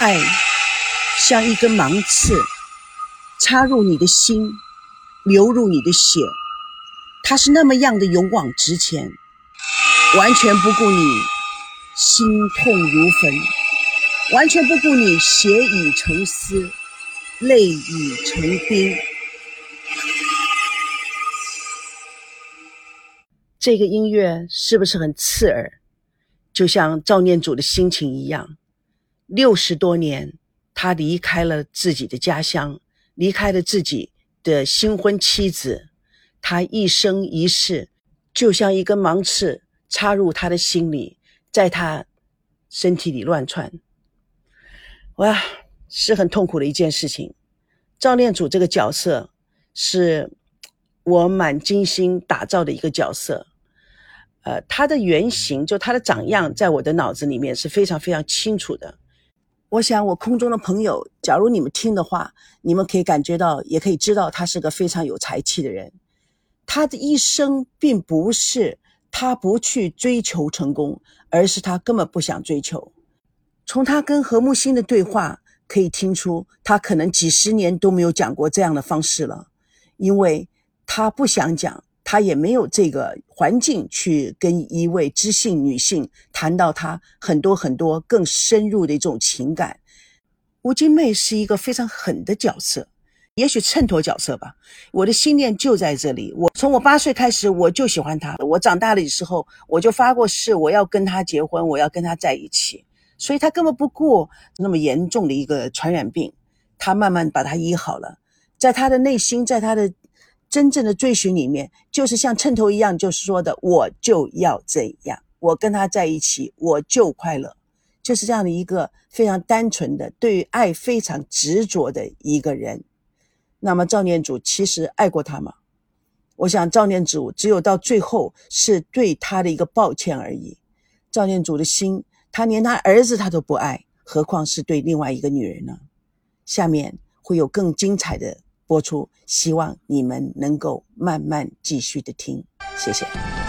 爱像一根芒刺，插入你的心，流入你的血。它是那么样的勇往直前，完全不顾你心痛如焚，完全不顾你血已成丝，泪已成冰。这个音乐是不是很刺耳？就像赵念祖的心情一样。六十多年，他离开了自己的家乡，离开了自己的新婚妻子。他一生一世，就像一根芒刺插入他的心里，在他身体里乱窜。哇，是很痛苦的一件事情。赵念祖这个角色，是我蛮精心打造的一个角色。呃，他的原型，就他的长样，在我的脑子里面是非常非常清楚的。我想，我空中的朋友，假如你们听的话，你们可以感觉到，也可以知道，他是个非常有才气的人。他的一生并不是他不去追求成功，而是他根本不想追求。从他跟何木星的对话可以听出，他可能几十年都没有讲过这样的方式了，因为他不想讲。他也没有这个环境去跟一位知性女性谈到他很多很多更深入的一种情感。吴金妹是一个非常狠的角色，也许衬托角色吧。我的心念就在这里。我从我八岁开始我就喜欢他，我长大了的时候我就发过誓，我要跟他结婚，我要跟他在一起。所以他根本不顾那么严重的一个传染病，他慢慢把他医好了，在他的内心，在他的。真正的追寻里面，就是像秤头一样，就是说的，我就要这样，我跟他在一起，我就快乐，就是这样的一个非常单纯的，对于爱非常执着的一个人。那么赵念祖其实爱过他吗？我想赵念祖只有到最后是对他的一个抱歉而已。赵念祖的心，他连他儿子他都不爱，何况是对另外一个女人呢？下面会有更精彩的。播出，希望你们能够慢慢继续的听，谢谢。